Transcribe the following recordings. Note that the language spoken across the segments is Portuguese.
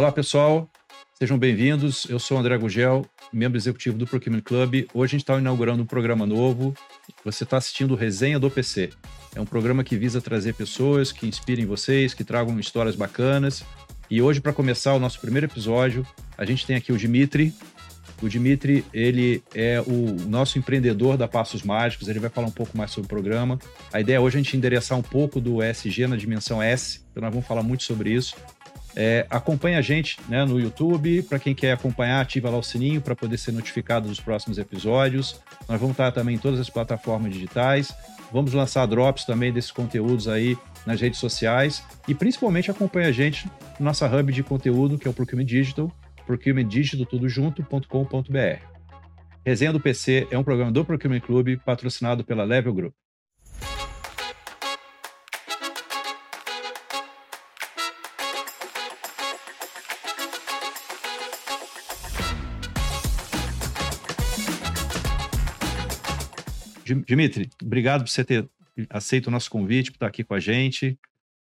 Olá, pessoal. Sejam bem-vindos. Eu sou o André Gugel, membro executivo do Procurement Club. Hoje a gente está inaugurando um programa novo. Você está assistindo Resenha do PC. É um programa que visa trazer pessoas que inspirem vocês, que tragam histórias bacanas. E hoje, para começar o nosso primeiro episódio, a gente tem aqui o Dimitri. O Dimitri, ele é o nosso empreendedor da Passos Mágicos, ele vai falar um pouco mais sobre o programa. A ideia hoje é a gente endereçar um pouco do ESG na dimensão S, então nós vamos falar muito sobre isso. É, acompanhe a gente né, no YouTube. Para quem quer acompanhar, ativa lá o sininho para poder ser notificado dos próximos episódios. Nós vamos estar também em todas as plataformas digitais. Vamos lançar drops também desses conteúdos aí nas redes sociais. E principalmente acompanhe a gente no nossa hub de conteúdo, que é o Procurement Digital, procurementdigitaltudojunto.com.br. Resenha do PC é um programa do Procurement Club patrocinado pela Level Group. Dimitri, obrigado por você ter aceito o nosso convite, por estar aqui com a gente.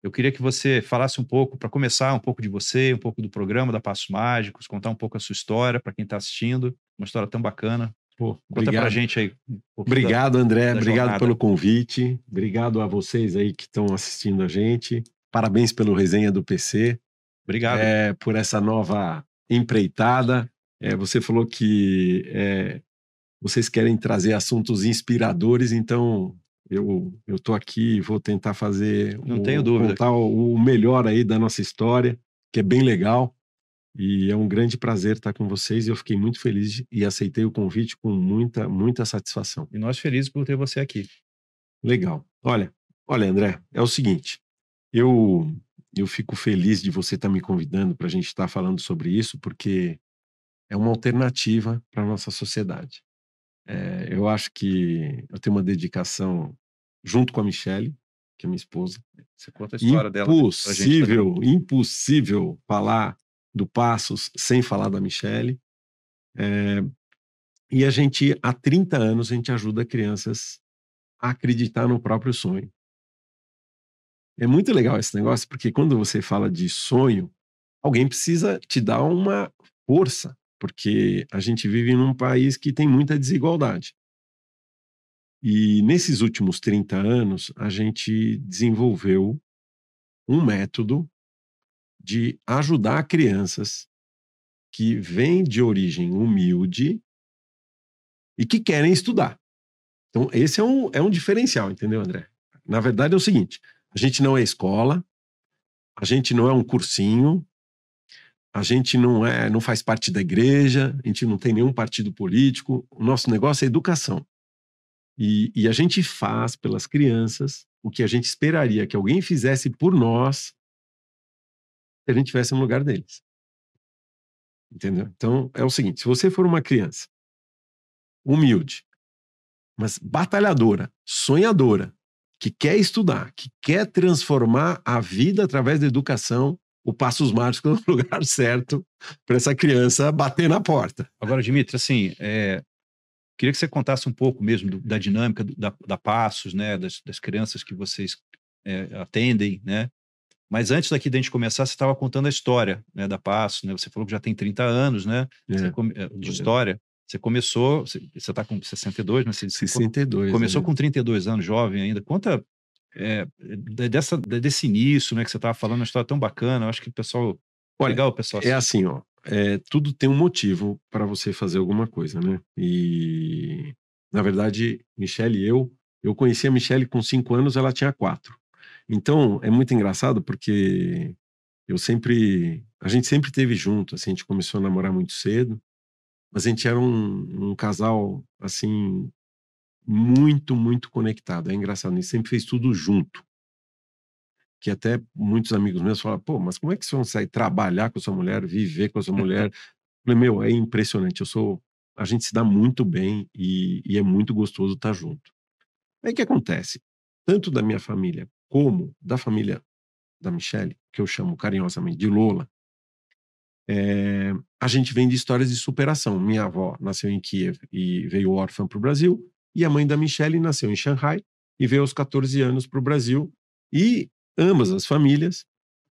Eu queria que você falasse um pouco, para começar, um pouco de você, um pouco do programa da Passos Mágicos, contar um pouco a sua história para quem está assistindo. Uma história tão bacana. Pô, Conta para a gente aí. Um obrigado, da, André. Da obrigado jornada. pelo convite. Obrigado a vocês aí que estão assistindo a gente. Parabéns pelo resenha do PC. Obrigado. É, por essa nova empreitada. É, você falou que é, vocês querem trazer assuntos inspiradores, então eu eu tô aqui vou tentar fazer não o, tenho dúvida. contar o, o melhor aí da nossa história que é bem legal. E é um grande prazer estar com vocês e eu fiquei muito feliz e aceitei o convite com muita muita satisfação. E nós felizes por ter você aqui. Legal. Olha olha André é o seguinte eu eu fico feliz de você estar me convidando para a gente estar falando sobre isso porque é uma alternativa para a nossa sociedade é, eu acho que eu tenho uma dedicação junto com a Michelle, que é minha esposa. Você conta a história dela. Impossível, impossível falar do Passos sem falar da Michelle. É, e a gente, há 30 anos, a gente ajuda crianças a acreditar no próprio sonho. É muito legal esse negócio, porque quando você fala de sonho, alguém precisa te dar uma força porque a gente vive num país que tem muita desigualdade. E nesses últimos 30 anos, a gente desenvolveu um método de ajudar crianças que vêm de origem humilde e que querem estudar. Então, esse é um, é um diferencial, entendeu, André? Na verdade, é o seguinte: a gente não é escola, a gente não é um cursinho, a gente não é, não faz parte da igreja, a gente não tem nenhum partido político. O nosso negócio é educação. E, e a gente faz pelas crianças o que a gente esperaria que alguém fizesse por nós se a gente estivesse no lugar deles. Entendeu? Então, é o seguinte: se você for uma criança humilde, mas batalhadora, sonhadora, que quer estudar, que quer transformar a vida através da educação, o Passos Mágicos no lugar certo para essa criança bater na porta. Agora, Dimitri, assim, é, queria que você contasse um pouco mesmo do, da dinâmica da, da Passos, né, das, das crianças que vocês é, atendem, né? Mas antes daqui da gente começar, você estava contando a história né, da Passos, né? Você falou que já tem 30 anos, né? É, come, é, de história. Você começou, você está com 62, né? Você, 62. Começou é. com 32 anos, jovem ainda. Conta é, dessa, desse início, né, que você estava falando, uma história tão bacana, eu acho que o pessoal. Olha, legal, pessoal. É assim, ó. É, tudo tem um motivo para você fazer alguma coisa, né? E, na verdade, Michelle e eu, eu conheci a Michelle com cinco anos, ela tinha quatro. Então, é muito engraçado porque eu sempre. A gente sempre teve junto, assim, a gente começou a namorar muito cedo, mas a gente era um, um casal, assim, muito, muito conectado. É engraçado, a gente sempre fez tudo junto. Que até muitos amigos meus falam, pô, mas como é que você consegue trabalhar com a sua mulher, viver com a sua mulher? Eu falei, meu, é impressionante. Eu sou. A gente se dá muito bem e, e é muito gostoso estar junto. Aí o que acontece? Tanto da minha família como da família da Michelle, que eu chamo carinhosamente de Lola, é, a gente vem de histórias de superação. Minha avó nasceu em Kiev e veio órfã para o Brasil. E a mãe da Michelle nasceu em Xangai e veio aos 14 anos para o Brasil. E ambas as famílias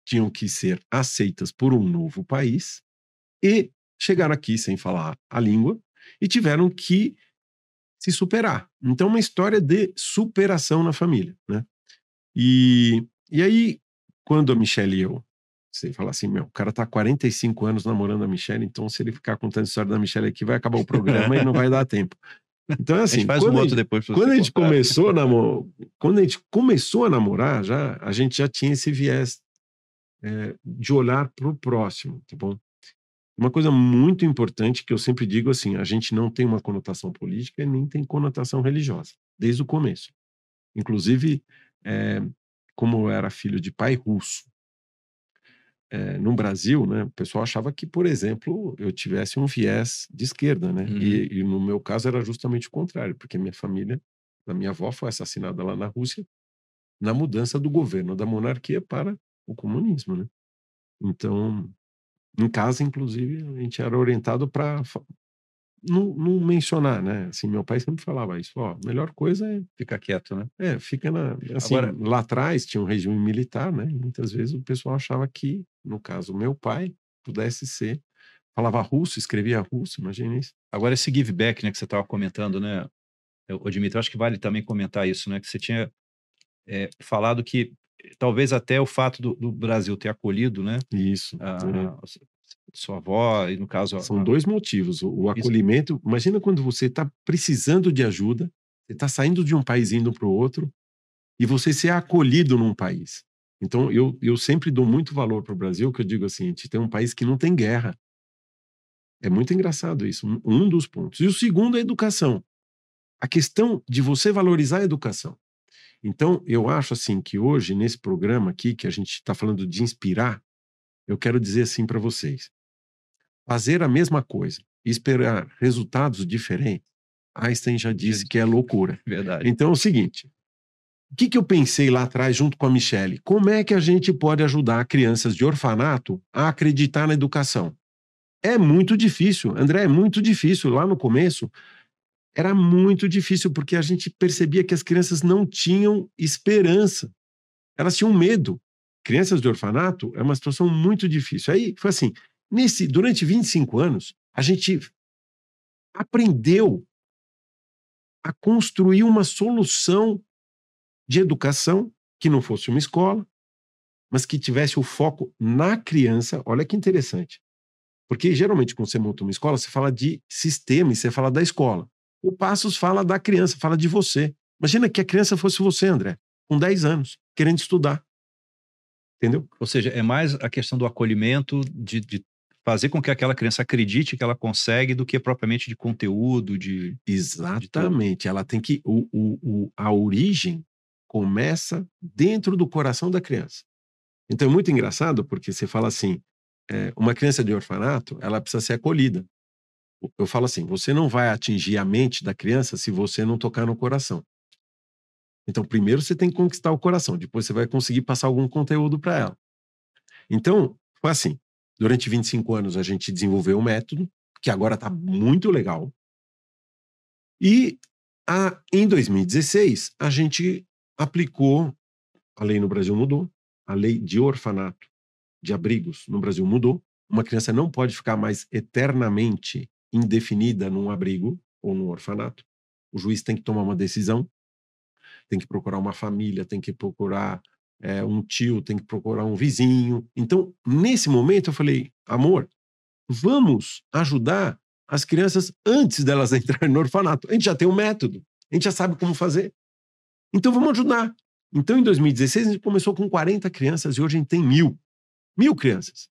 tinham que ser aceitas por um novo país e chegaram aqui sem falar a língua e tiveram que se superar. Então, uma história de superação na família, né? E, e aí, quando a Michelle e eu, você fala assim, meu, o cara tá há 45 anos namorando a Michelle, então se ele ficar contando a história da Michelle aqui, vai acabar o programa e não vai dar tempo. Então, assim, faz quando, um a outro gente, depois quando a gente contar. começou a namorar, quando a gente começou a namorar, já a gente já tinha esse viés é, de olhar para o próximo, tá bom? Uma coisa muito importante que eu sempre digo assim, a gente não tem uma conotação política e nem tem conotação religiosa, desde o começo. Inclusive, é, como eu era filho de pai russo, é, no Brasil, né, o pessoal achava que, por exemplo, eu tivesse um viés de esquerda, né? Uhum. E, e no meu caso era justamente o contrário, porque minha família, a minha avó foi assassinada lá na Rússia na mudança do governo da monarquia para o comunismo, né? Então, em casa, inclusive, a gente era orientado para não, não mencionar, né? Assim, meu pai sempre falava isso, ó, a melhor coisa é Fica quieto, né? é, fica na. Assim, Agora- lá atrás tinha um regime militar, né? Muitas vezes o pessoal achava que, no caso, meu pai pudesse ser. Falava russo, escrevia russo, imagina isso. Agora, esse give back, né, que você estava comentando, né, o Dimitri, eu acho que vale também comentar isso, né, que você tinha é, falado que talvez até o fato do, do Brasil ter acolhido, né, Isso. a, é. Sua avó, e no caso... São a- dois motivos. O, o Isso. acolhimento. Imagina quando você está precisando de ajuda, você está saindo de um país indo para o outro, e você ser acolhido num país. Então, eu, eu sempre dou muito valor para o Brasil, que eu digo assim: a gente tem um país que não tem guerra. É muito engraçado isso, um dos pontos. E o segundo é a educação. A questão de você valorizar a educação. Então, eu acho assim que hoje, nesse programa aqui, que a gente está falando de inspirar, eu quero dizer assim para vocês: fazer a mesma coisa e esperar resultados diferentes, Einstein já disse que é loucura. Verdade. Então é o seguinte: o que, que eu pensei lá atrás, junto com a Michelle? Como é que a gente pode ajudar crianças de orfanato a acreditar na educação? É muito difícil, André, é muito difícil. Lá no começo, era muito difícil, porque a gente percebia que as crianças não tinham esperança. Elas tinham medo. Crianças de orfanato é uma situação muito difícil. Aí foi assim: nesse, durante 25 anos, a gente aprendeu a construir uma solução de educação que não fosse uma escola, mas que tivesse o foco na criança. Olha que interessante. Porque geralmente, quando você monta uma escola, você fala de sistema e você fala da escola. O Passos fala da criança, fala de você. Imagina que a criança fosse você, André, com 10 anos, querendo estudar. Entendeu? Ou seja, é mais a questão do acolhimento, de, de fazer com que aquela criança acredite que ela consegue, do que propriamente de conteúdo, de... Exatamente. Ela tem que. O, o, o, a origem começa dentro do coração da criança. Então é muito engraçado porque você fala assim: é, uma criança de orfanato, ela precisa ser acolhida. Eu falo assim: você não vai atingir a mente da criança se você não tocar no coração. Então, primeiro você tem que conquistar o coração, depois você vai conseguir passar algum conteúdo para ela. Então, foi assim: durante 25 anos a gente desenvolveu um método, que agora está muito legal. E a, em 2016, a gente aplicou, a lei no Brasil mudou, a lei de orfanato, de abrigos no Brasil mudou. Uma criança não pode ficar mais eternamente indefinida num abrigo ou num orfanato. O juiz tem que tomar uma decisão, tem que procurar uma família, tem que procurar é, um tio, tem que procurar um vizinho. Então, nesse momento, eu falei, amor, vamos ajudar as crianças antes delas entrarem no orfanato. A gente já tem um método, a gente já sabe como fazer. Então, vamos ajudar. Então, em 2016, a gente começou com 40 crianças e hoje a gente tem mil. Mil crianças.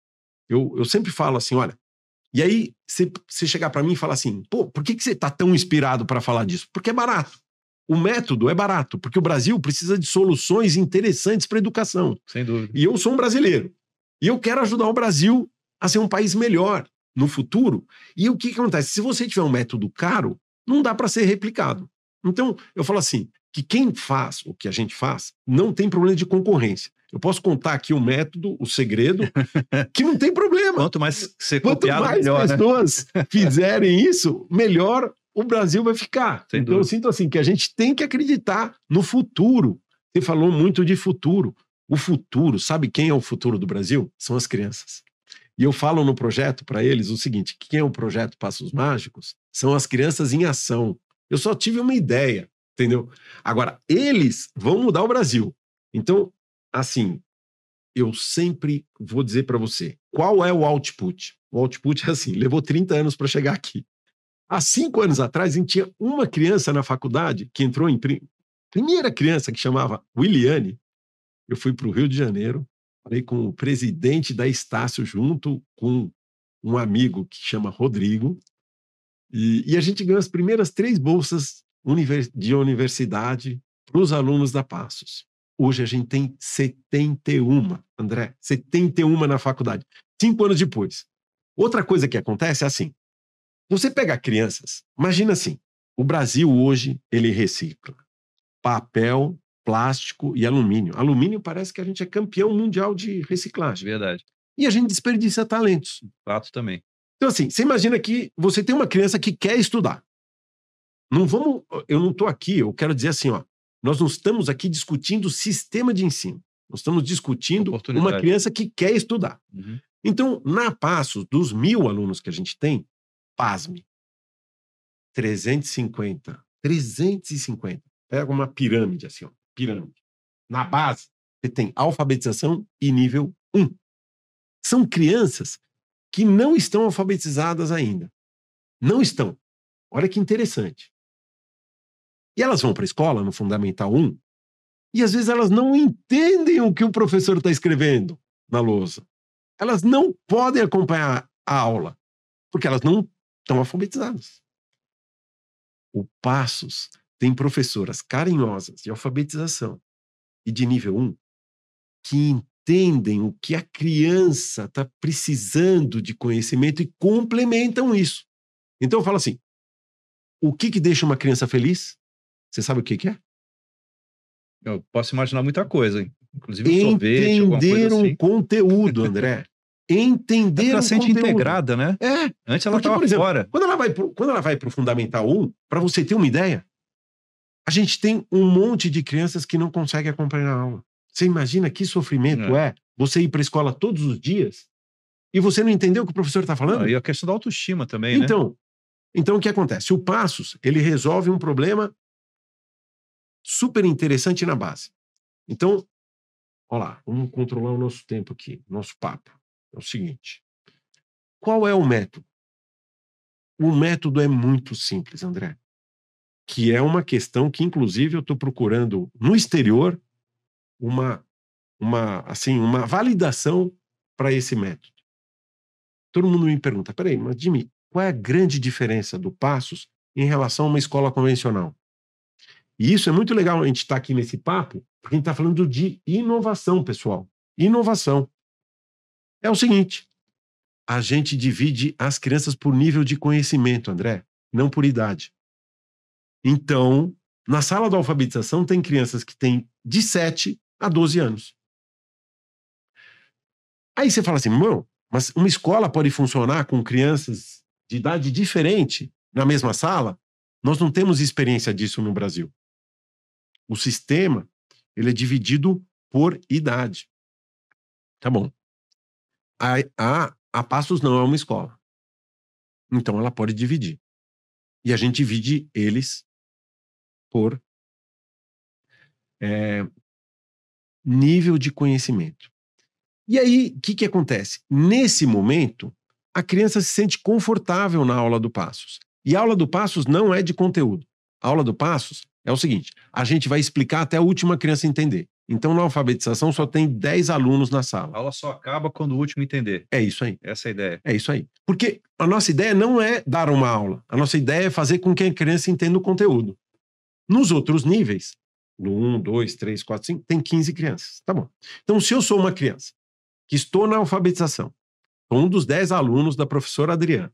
Eu, eu sempre falo assim, olha, e aí você chegar para mim e falar assim, pô, por que, que você está tão inspirado para falar disso? Porque é barato. O método é barato, porque o Brasil precisa de soluções interessantes para a educação. Sem dúvida. E eu sou um brasileiro. E eu quero ajudar o Brasil a ser um país melhor no futuro. E o que, que acontece? Se você tiver um método caro, não dá para ser replicado. Então, eu falo assim, que quem faz o que a gente faz não tem problema de concorrência. Eu posso contar aqui o método, o segredo, que não tem problema. Quanto mais ser Quanto copiado, mais melhor, né? pessoas fizerem isso, melhor o Brasil vai ficar. Sem então eu dúvida. sinto assim que a gente tem que acreditar no futuro. Você falou muito de futuro. O futuro, sabe quem é o futuro do Brasil? São as crianças. E eu falo no projeto para eles o seguinte: quem é o projeto Passos Mágicos? São as crianças em ação. Eu só tive uma ideia, entendeu? Agora, eles vão mudar o Brasil. Então, assim, eu sempre vou dizer para você qual é o output. O output é assim: levou 30 anos para chegar aqui. Há cinco anos atrás, a gente tinha uma criança na faculdade que entrou em. Primeira criança que chamava Williane. Eu fui para o Rio de Janeiro, falei com o presidente da Estácio, junto com um amigo que chama Rodrigo, e, e a gente ganhou as primeiras três bolsas de universidade para os alunos da Passos. Hoje a gente tem 71, André, 71 na faculdade, cinco anos depois. Outra coisa que acontece é assim: você pega crianças, imagina assim, o Brasil hoje ele recicla papel, plástico e alumínio. Alumínio parece que a gente é campeão mundial de reciclagem. Verdade. E a gente desperdiça talentos. Fato também. Então assim, você imagina que você tem uma criança que quer estudar. Não vamos, eu não estou aqui, eu quero dizer assim, ó, nós não estamos aqui discutindo o sistema de ensino. Nós estamos discutindo uma criança que quer estudar. Uhum. Então, na Passos, dos mil alunos que a gente tem, pasme, 350. 350. Pega uma pirâmide assim, ó, pirâmide. Na base, você tem alfabetização e nível 1. São crianças que não estão alfabetizadas ainda. Não estão. Olha que interessante. E elas vão para a escola, no Fundamental 1, e às vezes elas não entendem o que o professor está escrevendo na lousa. Elas não podem acompanhar a aula, porque elas não estão alfabetizadas. O Passos tem professoras carinhosas de alfabetização e de nível 1 que entendem o que a criança está precisando de conhecimento e complementam isso. Então eu falo assim: o que, que deixa uma criança feliz? Você sabe o que, que é? Eu posso imaginar muita coisa, inclusive um sorvete, Entender um assim. conteúdo, André. Entender ela um sente conteúdo. integrada, né? É. Antes ela estava fora. Quando ela vai pro, quando ela vai para o Fundamental 1, para você ter uma ideia, a gente tem um monte de crianças que não conseguem acompanhar a aula. Você imagina que sofrimento é, é você ir para a escola todos os dias e você não entendeu o que o professor está falando? Não, e a questão da autoestima também, então, né? Então, então o que acontece? O Passos, ele resolve um problema super interessante na base. Então, olha lá, vamos controlar o nosso tempo aqui, nosso papo. É o seguinte: qual é o método? O método é muito simples, André. Que é uma questão que, inclusive, eu estou procurando no exterior uma, uma, assim, uma validação para esse método. Todo mundo me pergunta: peraí, mas Jimmy, qual é a grande diferença do Passos em relação a uma escola convencional? E isso é muito legal a gente estar tá aqui nesse papo, porque a gente está falando de inovação, pessoal. Inovação. É o seguinte: a gente divide as crianças por nível de conhecimento, André, não por idade. Então, na sala da alfabetização tem crianças que têm de 7 a 12 anos. Aí você fala assim, não, mas uma escola pode funcionar com crianças de idade diferente na mesma sala? Nós não temos experiência disso no Brasil. O sistema ele é dividido por idade. Tá bom. A, a, a Passos não é uma escola. Então ela pode dividir. E a gente divide eles por é, nível de conhecimento. E aí, o que, que acontece? Nesse momento, a criança se sente confortável na aula do Passos. E a aula do Passos não é de conteúdo. A aula do Passos é o seguinte: a gente vai explicar até a última criança entender. Então, na alfabetização, só tem 10 alunos na sala. A aula só acaba quando o último entender. É isso aí. Essa é a ideia. É isso aí. Porque a nossa ideia não é dar uma aula. A nossa ideia é fazer com que a criança entenda o conteúdo. Nos outros níveis, no 1, 2, 3, 4, 5, tem 15 crianças. Tá bom. Então, se eu sou uma criança que estou na alfabetização, sou um dos 10 alunos da professora Adriana,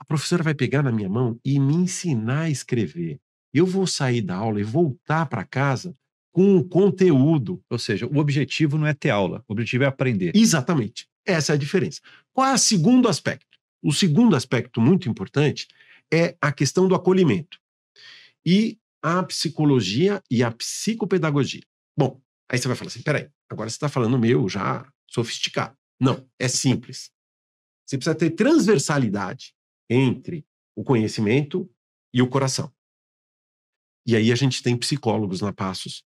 a professora vai pegar na minha mão e me ensinar a escrever. Eu vou sair da aula e voltar para casa com conteúdo. Ou seja, o objetivo não é ter aula, o objetivo é aprender. Exatamente. Essa é a diferença. Qual é o segundo aspecto? O segundo aspecto muito importante é a questão do acolhimento e a psicologia e a psicopedagogia. Bom, Aí você vai falar assim: peraí, agora você está falando meu já sofisticado. Não, é simples. Você precisa ter transversalidade entre o conhecimento e o coração. E aí a gente tem psicólogos na Passos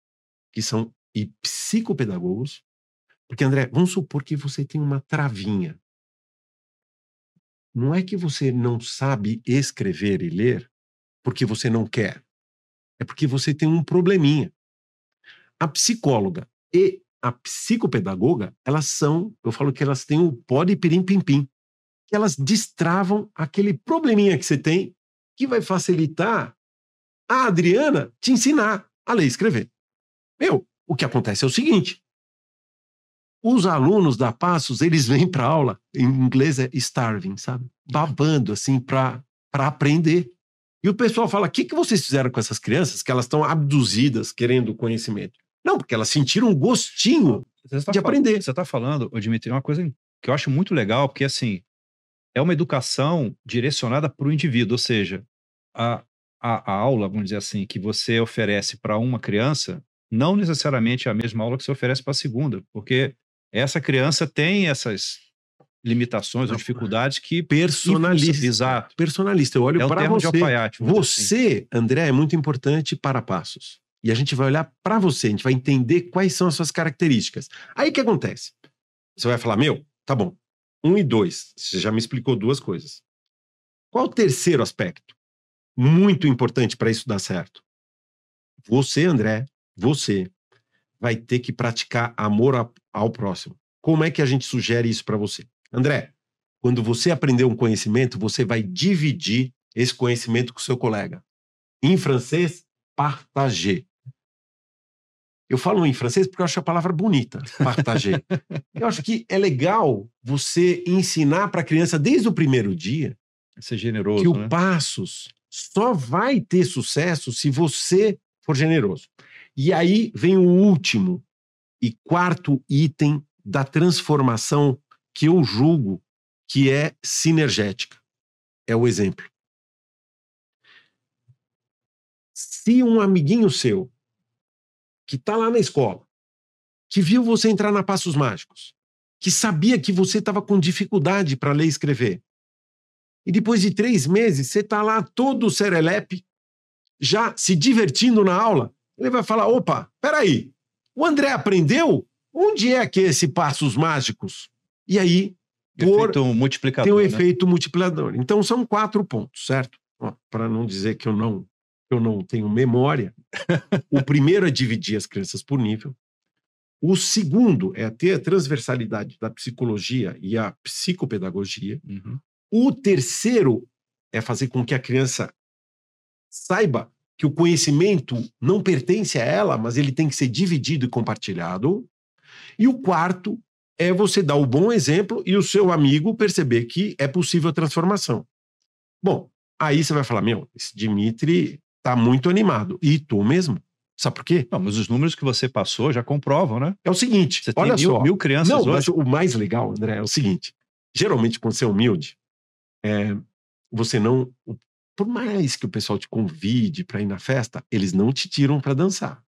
que são e psicopedagogos, porque André, vamos supor que você tem uma travinha. Não é que você não sabe escrever e ler porque você não quer. É porque você tem um probleminha. A psicóloga e a psicopedagoga, elas são, eu falo que elas têm o pó de pirim-pim-pim, que elas destravam aquele probleminha que você tem, que vai facilitar a Adriana te ensinar a ler e escrever. Meu, o que acontece é o seguinte: os alunos da Passos, eles vêm para aula, em inglês é starving, sabe? Babando, assim, para aprender. E o pessoal fala: o que, que vocês fizeram com essas crianças que elas estão abduzidas querendo conhecimento? Não, porque elas sentiram um gostinho tá de aprender. Você está falando, Dimitri, uma coisa que eu acho muito legal, porque assim, é uma educação direcionada para o indivíduo, ou seja, a, a, a, aula, vamos dizer assim, que você oferece para uma criança, não necessariamente é a mesma aula que você oferece para a segunda, porque essa criança tem essas limitações ou dificuldades que personalista, exato, personalista. Eu olho é para você. Alfaiate, você, assim. André, é muito importante para passos. E a gente vai olhar para você, a gente vai entender quais são as suas características. Aí o que acontece? Você vai falar, meu, tá bom. Um e dois, você já me explicou duas coisas. Qual o terceiro aspecto? Muito importante para isso dar certo. Você, André, você vai ter que praticar amor ao próximo. Como é que a gente sugere isso para você? André, quando você aprender um conhecimento, você vai dividir esse conhecimento com o seu colega. Em francês, partager. Eu falo em francês porque eu acho a palavra bonita, partager. eu acho que é legal você ensinar para a criança desde o primeiro dia ser generoso, que o né? passos só vai ter sucesso se você for generoso. E aí vem o último e quarto item da transformação que eu julgo que é sinergética. É o exemplo. Se um amiguinho seu que está lá na escola, que viu você entrar na Passos Mágicos, que sabia que você estava com dificuldade para ler e escrever, e depois de três meses você está lá todo serelepe, já se divertindo na aula, ele vai falar: opa, peraí, o André aprendeu? Onde é que é esse Passos Mágicos? E aí, por, efeito multiplicador, tem o né? efeito multiplicador. Então são quatro pontos, certo? Para não dizer que eu não eu não tenho memória. o primeiro é dividir as crianças por nível. O segundo é ter a transversalidade da psicologia e a psicopedagogia. Uhum. O terceiro é fazer com que a criança saiba que o conhecimento não pertence a ela, mas ele tem que ser dividido e compartilhado. E o quarto é você dar o bom exemplo e o seu amigo perceber que é possível a transformação. Bom, aí você vai falar: meu, esse Dimitri tá muito animado. E tu mesmo. Sabe por quê? Não, mas os números que você passou já comprovam, né? É o seguinte: você olha tem mil, só. mil crianças Não, hoje. mas o mais legal, André, é o seguinte: geralmente, quando você é humilde, é, você não. Por mais que o pessoal te convide para ir na festa, eles não te tiram para dançar.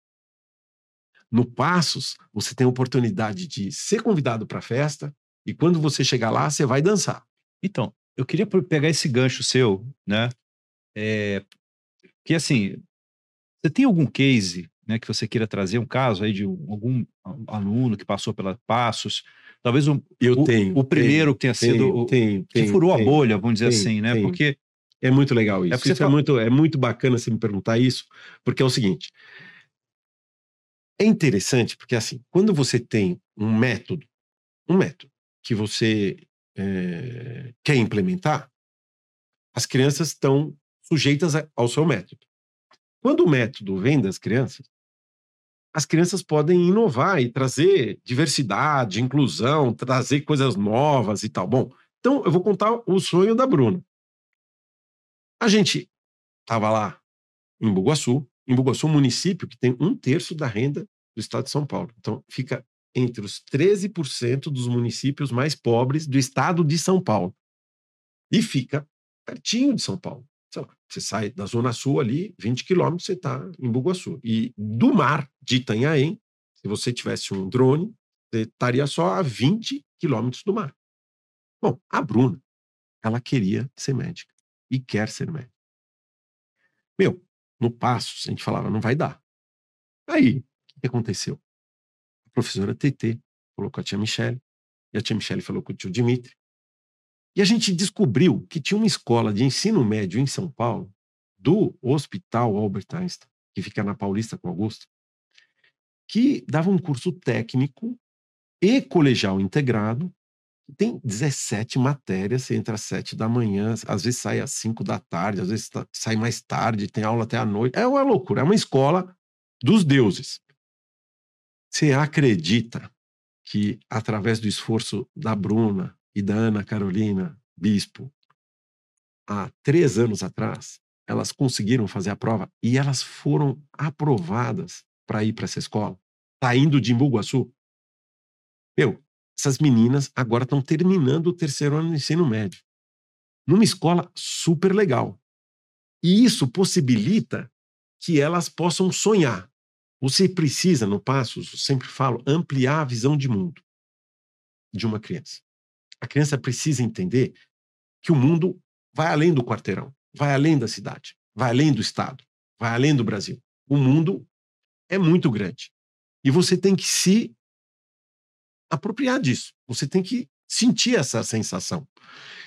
No Passos, você tem a oportunidade de ser convidado para a festa e quando você chegar lá, você vai dançar. Então, eu queria pegar esse gancho seu, né? É, que assim, você tem algum case, né, que você queira trazer um caso aí de algum aluno que passou pela Passos, talvez um, eu o, tenho o primeiro tenho, que tenha tenho, sido o, tenho, que furou a bolha, vamos dizer assim, né? Porque é muito legal isso. É isso fala... é muito é muito bacana você me perguntar isso, porque é o seguinte, é interessante porque assim, quando você tem um método, um método que você é, quer implementar, as crianças estão sujeitas ao seu método. Quando o método vem das crianças, as crianças podem inovar e trazer diversidade, inclusão, trazer coisas novas e tal. Bom, então eu vou contar o sonho da Bruna. A gente estava lá em Bugaçu, em Bugaçu, um município que tem um terço da renda do estado de São Paulo. Então, fica entre os 13% dos municípios mais pobres do estado de São Paulo. E fica pertinho de São Paulo. Lá, você sai da Zona Sul ali, 20 quilômetros, você está em Bugaçu. E do mar de Itanhaém, Se você tivesse um drone, você estaria só a 20 quilômetros do mar. Bom, a Bruna, ela queria ser médica e quer ser médica. Meu, no passo, a gente falava, não vai dar. Aí, o que aconteceu? A professora TT falou com a tia Michelle, e a tia Michelle falou com o tio Dimitri. E a gente descobriu que tinha uma escola de ensino médio em São Paulo, do Hospital Albert Einstein, que fica na Paulista com Augusto, que dava um curso técnico e colegial integrado. Tem 17 matérias, você entra às 7 da manhã, às vezes sai às 5 da tarde, às vezes sai mais tarde, tem aula até à noite. É uma loucura, é uma escola dos deuses. Você acredita que, através do esforço da Bruna e da Ana Carolina Bispo, há três anos atrás, elas conseguiram fazer a prova e elas foram aprovadas para ir para essa escola, saindo tá de Imbuguaçu. Meu, essas meninas agora estão terminando o terceiro ano do ensino médio, numa escola super legal. E isso possibilita que elas possam sonhar. Você precisa, no Passos, eu sempre falo, ampliar a visão de mundo de uma criança. A criança precisa entender que o mundo vai além do quarteirão, vai além da cidade, vai além do estado, vai além do Brasil. O mundo é muito grande. E você tem que se apropriar disso. Você tem que sentir essa sensação.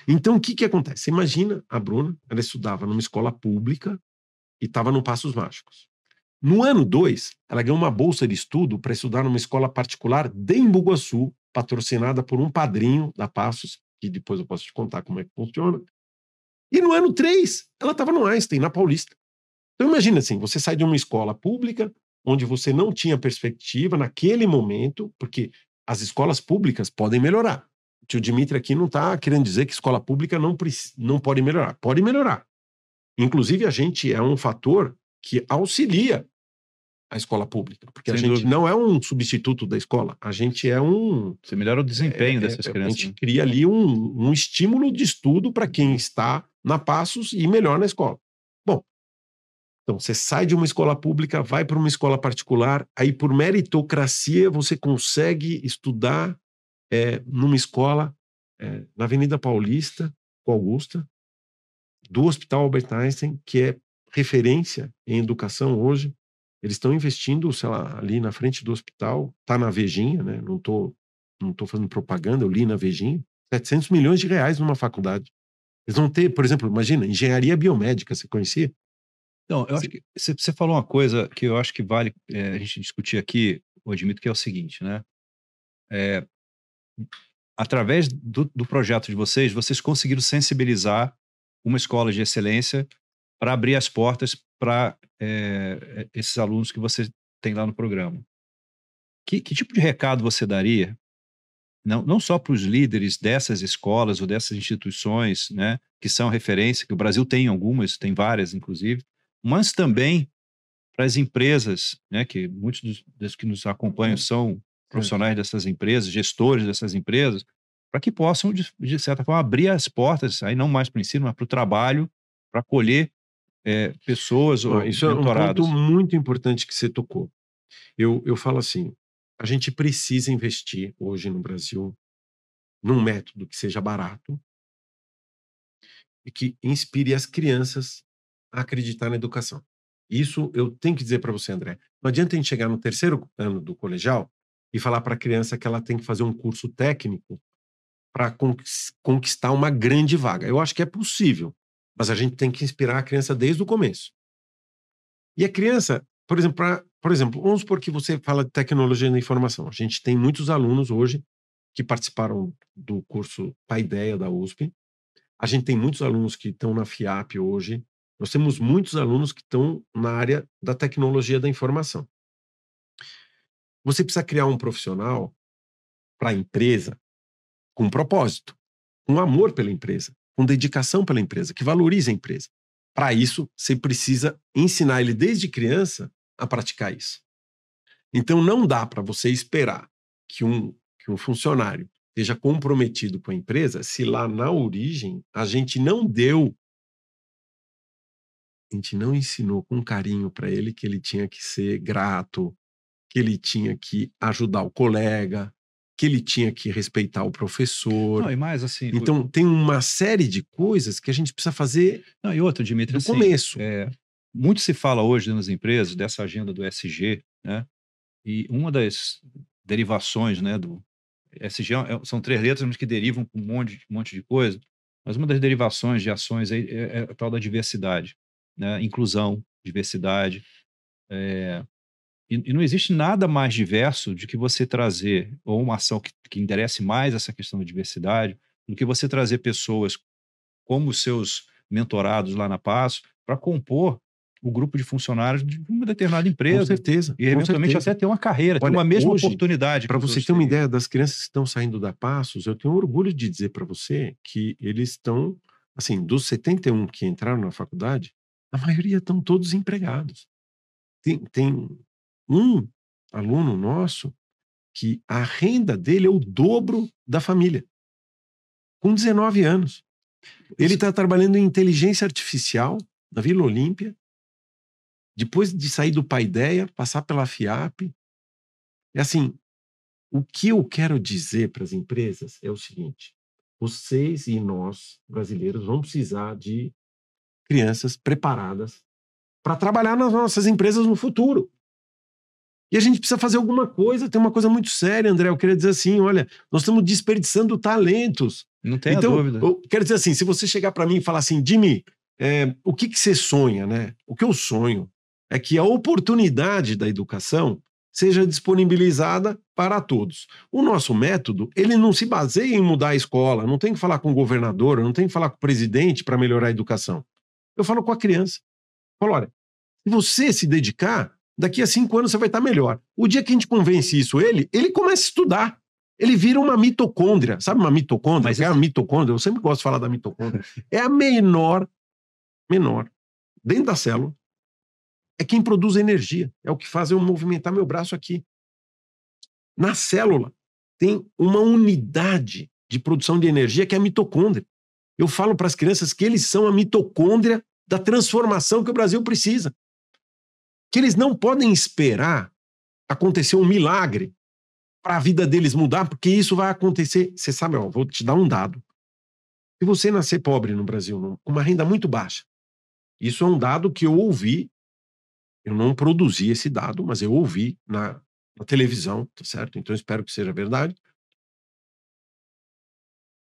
Então, o que, que acontece? Imagina a Bruna, ela estudava numa escola pública e estava no Passos Mágicos. No ano 2, ela ganhou uma bolsa de estudo para estudar numa escola particular de Embu-Guaçu, patrocinada por um padrinho da Passos, que depois eu posso te contar como é que funciona. E no ano 3, ela estava no Einstein, na Paulista. Então imagina assim, você sai de uma escola pública, onde você não tinha perspectiva naquele momento, porque as escolas públicas podem melhorar. O tio Dimitri aqui não está querendo dizer que escola pública não, não pode melhorar. Pode melhorar. Inclusive, a gente é um fator que auxilia a escola pública, porque Sem a gente dúvida. não é um substituto da escola, a gente é um. Você melhora o desempenho é, dessas é, crianças. A gente né? cria ali um, um estímulo de estudo para quem está na Passos e melhor na escola. Então você sai de uma escola pública, vai para uma escola particular, aí por meritocracia você consegue estudar é, numa escola é, na Avenida Paulista, com Augusta, do Hospital Albert Einstein, que é referência em educação hoje. Eles estão investindo, sei lá, ali na frente do hospital, tá na Vejinha, né? Não tô, não tô fazendo propaganda, eu li na Vejinha, 700 milhões de reais numa faculdade. Eles vão ter, por exemplo, imagina, engenharia biomédica, você conhecia? Não, eu acho que você falou uma coisa que eu acho que vale é, a gente discutir aqui, eu admito que é o seguinte, né? É, através do, do projeto de vocês, vocês conseguiram sensibilizar uma escola de excelência para abrir as portas para é, esses alunos que você tem lá no programa. Que, que tipo de recado você daria, não, não só para os líderes dessas escolas ou dessas instituições, né, que são referência, que o Brasil tem algumas, tem várias, inclusive, mas também para as empresas, né, que muitos dos, dos que nos acompanham são profissionais dessas empresas, gestores dessas empresas, para que possam, de, de, certa forma, abrir as portas, aí não mais para o ensino, mas para o trabalho, para acolher é, pessoas ou Isso mentorados. é um ponto muito importante que você tocou. Eu, eu falo assim, a gente precisa investir hoje no Brasil num método que seja barato e que inspire as crianças acreditar na educação. Isso eu tenho que dizer para você, André. Não adianta a gente chegar no terceiro ano do colegial e falar para a criança que ela tem que fazer um curso técnico para conquistar uma grande vaga. Eu acho que é possível, mas a gente tem que inspirar a criança desde o começo. E a criança, por exemplo, pra, por exemplo, vamos supor que você fala de tecnologia da informação. A gente tem muitos alunos hoje que participaram do curso Paideia da USP. A gente tem muitos alunos que estão na FIAP hoje. Nós temos muitos alunos que estão na área da tecnologia da informação. Você precisa criar um profissional para a empresa com propósito, com amor pela empresa, com dedicação pela empresa, que valorize a empresa. Para isso, você precisa ensinar ele desde criança a praticar isso. Então, não dá para você esperar que um, que um funcionário esteja comprometido com a empresa se lá na origem a gente não deu, a gente não ensinou com carinho para ele que ele tinha que ser grato, que ele tinha que ajudar o colega, que ele tinha que respeitar o professor. Não, e mais assim. Então, o... tem uma série de coisas que a gente precisa fazer. Não, e outra, Dimitri, no assim, começo. É, muito se fala hoje nas empresas dessa agenda do SG, né? E uma das derivações, né, do SG é, são três letras, mas que derivam com um monte, um monte de coisa. Mas uma das derivações de ações é, é, é a tal da diversidade, né? Inclusão, diversidade. É, e, e, não existe nada mais diverso de que você trazer, ou uma ação que, que enderece mais essa questão da diversidade, do que você trazer pessoas como os seus mentorados lá na Passo para compor o grupo de funcionários de uma determinada empresa. Com certeza. E eventualmente certeza. até ter uma carreira, Olha, ter uma mesma hoje, oportunidade. Para você ter uma ideia das crianças que estão saindo da Passos, eu tenho orgulho de dizer para você que eles estão, assim, dos 71 que entraram na faculdade, a maioria estão todos empregados. Tem, tem um aluno nosso que a renda dele é o dobro da família, com 19 anos. Ele está trabalhando em inteligência artificial na Vila Olímpia. Depois de sair do Paideia, passar pela FIAP. É assim, o que eu quero dizer para as empresas é o seguinte: vocês e nós, brasileiros, vamos precisar de crianças preparadas para trabalhar nas nossas empresas no futuro. E a gente precisa fazer alguma coisa, tem uma coisa muito séria, André. Eu queria dizer assim: olha, nós estamos desperdiçando talentos. Não tem então, dúvida. Eu quero dizer assim: se você chegar para mim e falar assim, Jimmy, é, o que, que você sonha, né? O que eu sonho é que a oportunidade da educação seja disponibilizada para todos. O nosso método, ele não se baseia em mudar a escola, não tem que falar com o governador, não tem que falar com o presidente para melhorar a educação. Eu falo com a criança. Falo, olha, se você se dedicar, daqui a cinco anos você vai estar melhor. O dia que a gente convence isso ele, ele começa a estudar. Ele vira uma mitocôndria. Sabe uma mitocôndria? Mas é a mitocôndria. Eu sempre gosto de falar da mitocôndria. É a menor, menor, dentro da célula. É quem produz energia. É o que faz eu movimentar meu braço aqui. Na célula tem uma unidade de produção de energia que é a mitocôndria. Eu falo para as crianças que eles são a mitocôndria da transformação que o Brasil precisa que eles não podem esperar acontecer um milagre para a vida deles mudar, porque isso vai acontecer. Você sabe, ó, vou te dar um dado. Se você nascer pobre no Brasil, com uma renda muito baixa, isso é um dado que eu ouvi, eu não produzi esse dado, mas eu ouvi na, na televisão, tá certo? Então espero que seja verdade.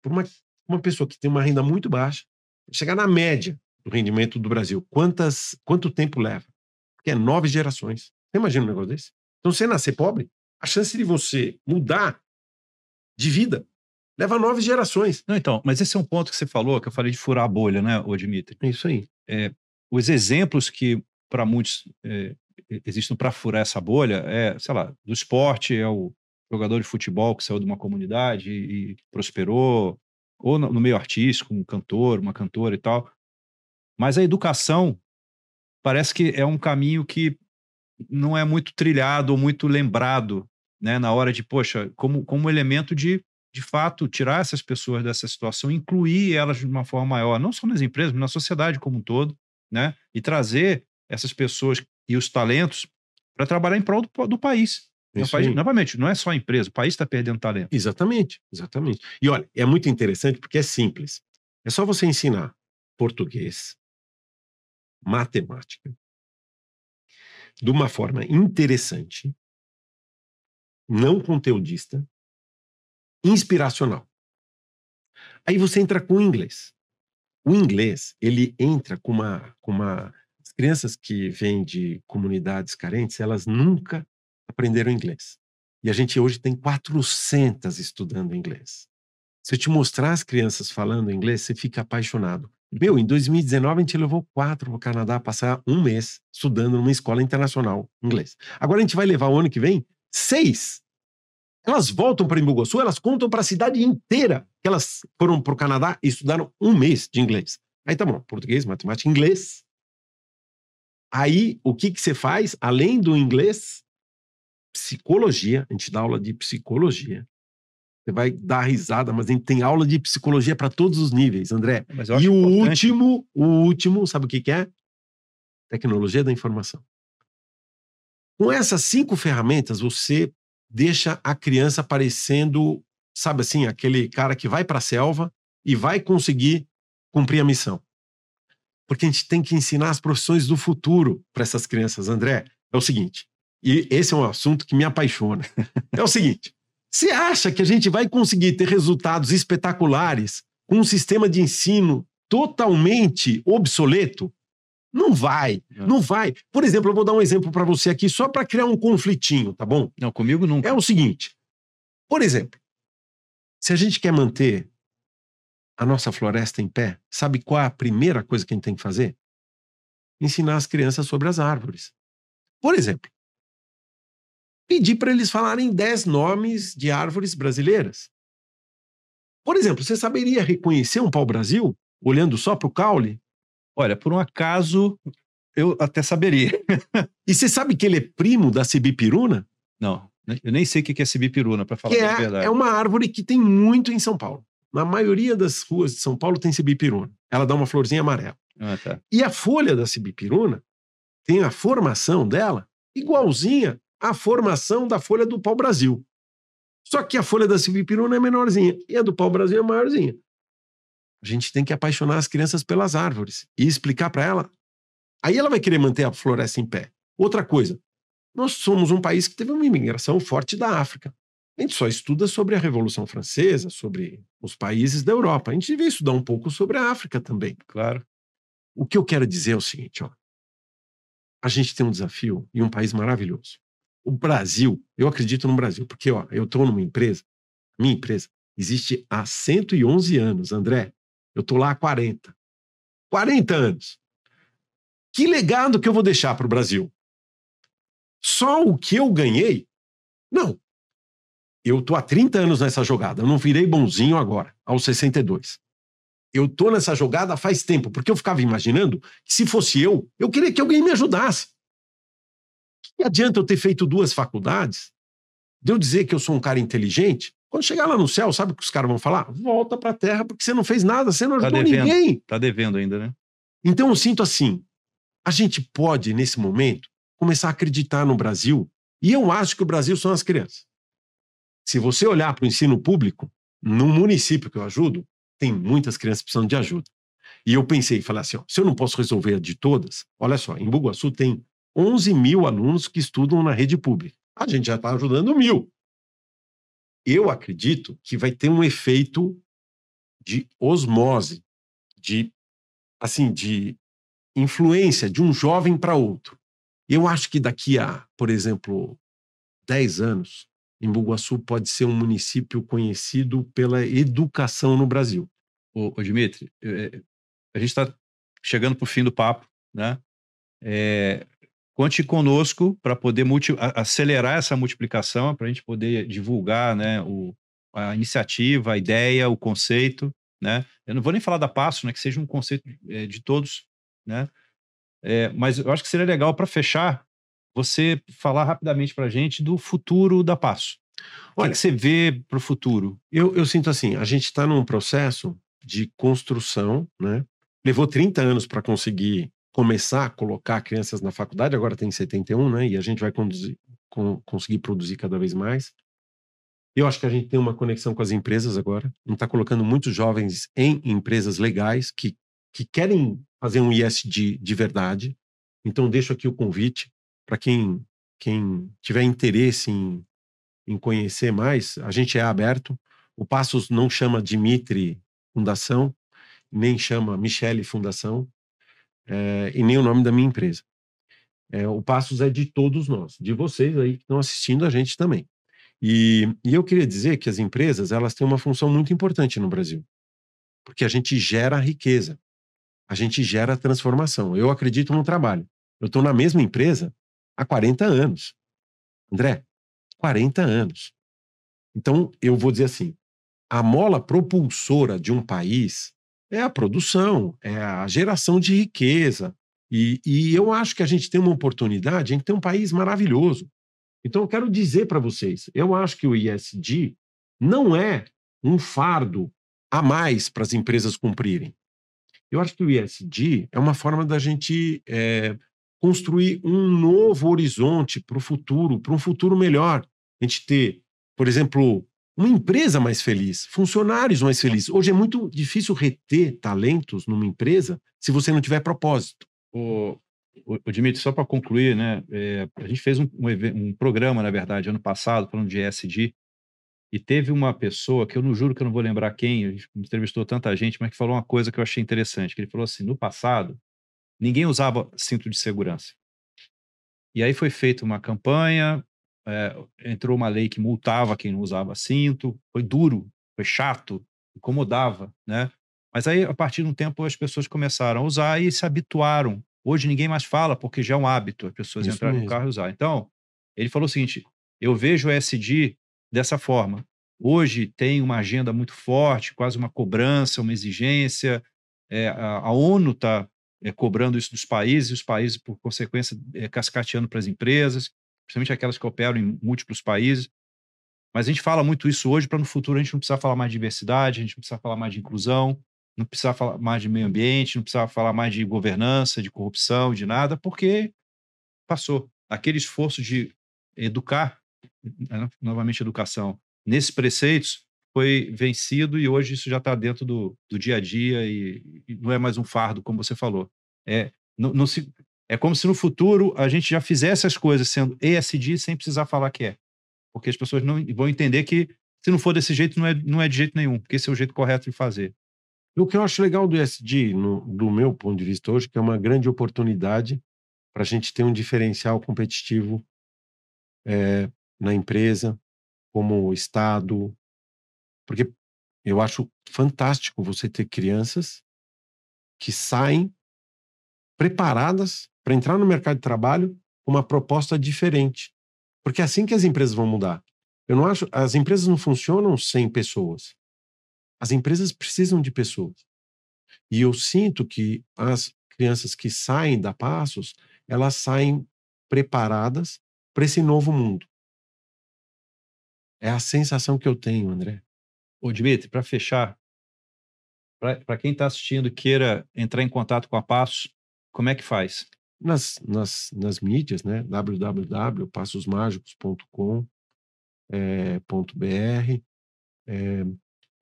Por uma, uma pessoa que tem uma renda muito baixa, chegar na média do rendimento do Brasil, quantas, quanto tempo leva? que é nove gerações. Você imagina um negócio desse? Então, você nascer pobre, a chance de você mudar de vida leva nove gerações. Não, então, mas esse é um ponto que você falou, que eu falei de furar a bolha, né, ô Dimitri? É isso aí. É, os exemplos que, para muitos, é, existem para furar essa bolha é, sei lá, do esporte, é o jogador de futebol que saiu de uma comunidade e, e prosperou, ou no, meio artístico, um cantor, uma cantora e tal. Mas a educação parece que é um caminho que não é muito trilhado ou muito lembrado, né, na hora de, poxa, como, como elemento de, de fato, tirar essas pessoas dessa situação, incluir elas de uma forma maior, não só nas empresas, mas na sociedade como um todo, né, e trazer essas pessoas e os talentos para trabalhar em prol do, do país. País. Novamente, não é só a empresa, o país está perdendo talento. Exatamente, exatamente. E olha, é muito interessante porque é simples. É só você ensinar português, matemática de uma forma interessante, não conteudista, inspiracional. Aí você entra com o inglês. O inglês, ele entra com uma, com uma... As crianças que vêm de comunidades carentes, elas nunca aprenderam inglês. E a gente hoje tem 400 estudando inglês. Se eu te mostrar as crianças falando inglês, você fica apaixonado. Meu, em 2019 a gente levou quatro para o Canadá passar um mês estudando numa escola internacional inglês. Agora a gente vai levar o ano que vem seis. Elas voltam para Imbuguaçu, elas contam para a cidade inteira que elas foram para o Canadá e estudaram um mês de inglês. Aí tá bom, português, matemática, inglês. Aí o que, que você faz? Além do inglês, psicologia, a gente dá aula de psicologia, você vai dar risada, mas a gente tem aula de psicologia para todos os níveis, André. E o importante. último, o último, sabe o que, que é? Tecnologia da informação. Com essas cinco ferramentas, você deixa a criança parecendo, sabe assim, aquele cara que vai para a selva e vai conseguir cumprir a missão. Porque a gente tem que ensinar as profissões do futuro para essas crianças, André. É o seguinte, e esse é um assunto que me apaixona. É o seguinte: você acha que a gente vai conseguir ter resultados espetaculares com um sistema de ensino totalmente obsoleto? Não vai, não, não vai. Por exemplo, eu vou dar um exemplo para você aqui só para criar um conflitinho, tá bom? Não, comigo nunca. É o seguinte: por exemplo, se a gente quer manter a nossa floresta em pé, sabe qual é a primeira coisa que a gente tem que fazer? Ensinar as crianças sobre as árvores. Por exemplo, pedir para eles falarem 10 nomes de árvores brasileiras. Por exemplo, você saberia reconhecer um pau-brasil olhando só para o caule? Olha, por um acaso, eu até saberia. e você sabe que ele é primo da cibipiruna? Não, eu nem sei o que é cibipiruna, para falar que é, a verdade. É uma árvore que tem muito em São Paulo. Na maioria das ruas de São Paulo tem cibipiruna. Ela dá uma florzinha amarela. Ah, tá. E a folha da cibipiruna tem a formação dela igualzinha à formação da folha do pau-brasil. Só que a folha da cibipiruna é menorzinha e a do pau-brasil é maiorzinha. A gente tem que apaixonar as crianças pelas árvores e explicar para ela. Aí ela vai querer manter a floresta em pé. Outra coisa, nós somos um país que teve uma imigração forte da África. A gente só estuda sobre a Revolução Francesa, sobre os países da Europa. A gente devia estudar um pouco sobre a África também. Claro. O que eu quero dizer é o seguinte, ó. A gente tem um desafio e um país maravilhoso. O Brasil, eu acredito no Brasil, porque ó, eu estou numa empresa, minha empresa existe há 111 anos, André. Eu estou lá há 40. 40 anos. Que legado que eu vou deixar para o Brasil? Só o que eu ganhei? Não. Eu estou há 30 anos nessa jogada. Eu não virei bonzinho agora, aos 62. Eu estou nessa jogada faz tempo, porque eu ficava imaginando que se fosse eu, eu queria que alguém me ajudasse. Que adianta eu ter feito duas faculdades? De eu dizer que eu sou um cara inteligente? Quando chegar lá no céu, sabe o que os caras vão falar? Volta para a terra porque você não fez nada, você não tá ajudou devendo, ninguém. Tá devendo ainda, né? Então eu sinto assim, a gente pode, nesse momento, começar a acreditar no Brasil, e eu acho que o Brasil são as crianças. Se você olhar para o ensino público, no município que eu ajudo, tem muitas crianças precisando de ajuda. E eu pensei, falei assim, ó, se eu não posso resolver a de todas, olha só, em Bugaçu tem 11 mil alunos que estudam na rede pública. A gente já está ajudando mil. Eu acredito que vai ter um efeito de osmose, de assim, de influência de um jovem para outro. Eu acho que daqui a, por exemplo, 10 anos, Embu-Guaçu pode ser um município conhecido pela educação no Brasil. Ô, ô Dimitri, é, a gente está chegando para o fim do papo, né? É, conte conosco para poder acelerar essa multiplicação, para a gente poder divulgar né, o, a iniciativa, a ideia, o conceito. Né? Eu não vou nem falar da Passo, né, que seja um conceito é, de todos, né? É, mas eu acho que seria legal para fechar você falar rapidamente para a gente do futuro da Passo. Olha, o que você vê para o futuro? Eu, eu sinto assim, a gente está num processo de construção, né? Levou 30 anos para conseguir começar a colocar crianças na faculdade, agora tem 71, né? E a gente vai conduzir, com, conseguir produzir cada vez mais. Eu acho que a gente tem uma conexão com as empresas agora. Gente está colocando muitos jovens em empresas legais que, que querem fazer um ISD de verdade. Então, deixo aqui o convite para quem, quem tiver interesse em, em conhecer mais. A gente é aberto. O Passos não chama Dimitri Fundação, nem chama Michele Fundação é, e nem o nome da minha empresa. É, o Passos é de todos nós, de vocês aí que estão assistindo a gente também. E, e eu queria dizer que as empresas elas têm uma função muito importante no Brasil, porque a gente gera riqueza, a gente gera transformação. Eu acredito no trabalho. Eu estou na mesma empresa há 40 anos. André, 40 anos. Então, eu vou dizer assim: a mola propulsora de um país é a produção, é a geração de riqueza. E, e eu acho que a gente tem uma oportunidade, a gente tem um país maravilhoso. Então, eu quero dizer para vocês: eu acho que o ISD não é um fardo a mais para as empresas cumprirem. Eu acho que o ISD é uma forma da gente é, construir um novo horizonte para o futuro, para um futuro melhor. A gente ter, por exemplo, uma empresa mais feliz, funcionários mais felizes. Hoje é muito difícil reter talentos numa empresa se você não tiver propósito. O, o, o Dimitri, só para concluir, né? É, a gente fez um, um, um, programa, na verdade, ano passado, falando de ESG, e teve uma pessoa que eu não juro que eu não vou lembrar quem, a gente entrevistou tanta gente, mas que falou uma coisa que eu achei interessante, que ele falou assim, no passado, ninguém usava cinto de segurança. E aí foi feita uma campanha, é, entrou uma lei que multava quem não usava cinto, foi duro, foi chato, incomodava, né? Mas aí, a partir de um tempo, as pessoas começaram a usar e se habituaram. Hoje ninguém mais fala, porque já é um hábito as pessoas Isso entrarem mesmo. no carro e usar. Então, ele falou o seguinte: eu vejo o SD dessa forma. Hoje tem uma agenda muito forte, quase uma cobrança, uma exigência. É, a, a, ONU está é, cobrando isso dos países, e os países, por consequência, é, cascateando para as empresas principalmente aquelas que operam em múltiplos países. Mas a gente fala muito isso hoje para no futuro a gente não precisar falar mais de diversidade, a gente não precisa falar mais de inclusão, não precisar falar mais de meio ambiente, não precisar falar mais de governança, de corrupção, de nada, porque passou. Aquele esforço de educar, né, novamente educação, nesses preceitos foi vencido e hoje isso já está dentro do, do dia a dia e, e, não é mais um fardo, como você falou. É, não, não se, é como se no futuro a gente já fizesse as coisas sendo ESG sem precisar falar que é. Porque as pessoas não vão entender que se não for desse jeito, não é, não é de jeito nenhum, porque esse é o jeito correto de fazer. O que eu acho legal do ESG, no, do meu ponto de vista hoje, que é uma grande oportunidade para a gente ter um diferencial competitivo é, na empresa, como Estado, porque eu acho fantástico você ter crianças que saem preparadas para entrar no mercado de trabalho com uma proposta diferente. Porque é assim que as empresas vão mudar. Eu não acho, as empresas não funcionam sem pessoas. As empresas precisam de pessoas. E eu sinto que as crianças que saem da Passos, elas saem preparadas para esse novo mundo. É a sensação que eu tenho, André. Ô, Dimitri, para fechar, para quem está assistindo queira entrar em contato com a Passos, como é que faz? nas, nas, nas mídias, né? www.passosmágicos.com.br. É, é,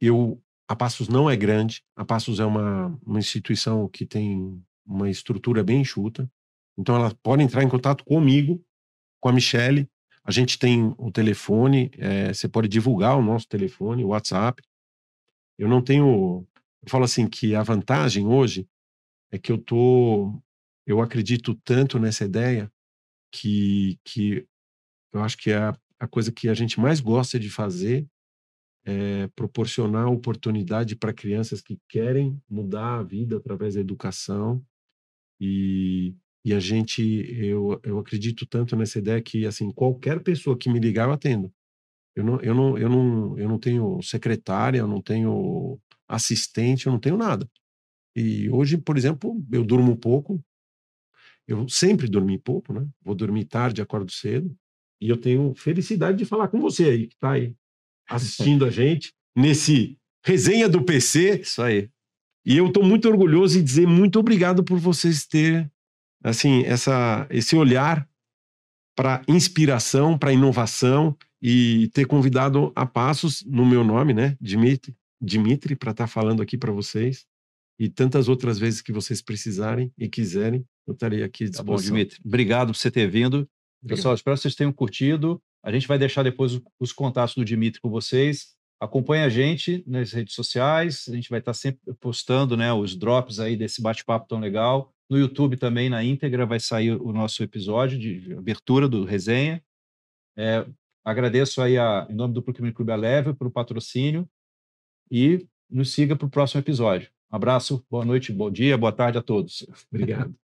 eu, a Passos não é grande, a Passos é uma, uma instituição que tem uma estrutura bem enxuta, então ela pode entrar em contato comigo, com a Michelle, a gente tem o telefone, é, você pode divulgar o nosso telefone, o WhatsApp. Eu não tenho. Eu falo assim que a vantagem hoje é que eu tô eu acredito tanto nessa ideia que, que eu acho que é a, a coisa que a gente mais gosta de fazer é proporcionar oportunidade para crianças que querem mudar a vida através da educação. E, e a gente eu, eu acredito tanto nessa ideia que assim qualquer pessoa que me ligar eu atendo. Eu não eu não eu não eu não tenho secretária eu não tenho assistente eu não tenho nada e hoje por exemplo eu durmo pouco eu sempre dormi pouco, né? Vou dormir tarde, acordo cedo. E eu tenho felicidade de falar com você aí, que está aí assistindo a gente nesse resenha do PC. Isso aí. E eu estou muito orgulhoso e dizer muito obrigado por vocês terem assim essa esse olhar para inspiração, para inovação e ter convidado a Passos no meu nome, né, Dimitri, Dimitri para estar tá falando aqui para vocês e tantas outras vezes que vocês precisarem e quiserem, eu estarei aqui à disposição. Tá bom, Dimitri. Obrigado por você ter vindo. Obrigado. Pessoal, espero que vocês tenham curtido. A gente vai deixar depois os contatos do Dimitri com vocês. Acompanhe a gente nas redes sociais. A gente vai estar sempre postando né, os drops aí desse bate-papo tão legal. No YouTube também, na íntegra, vai sair o nosso episódio de abertura do resenha. É, agradeço aí, a, em nome do Procurement Clube Aleve, pelo patrocínio e nos siga para o próximo episódio. Um abraço, boa noite, bom dia, boa tarde a todos. Obrigado.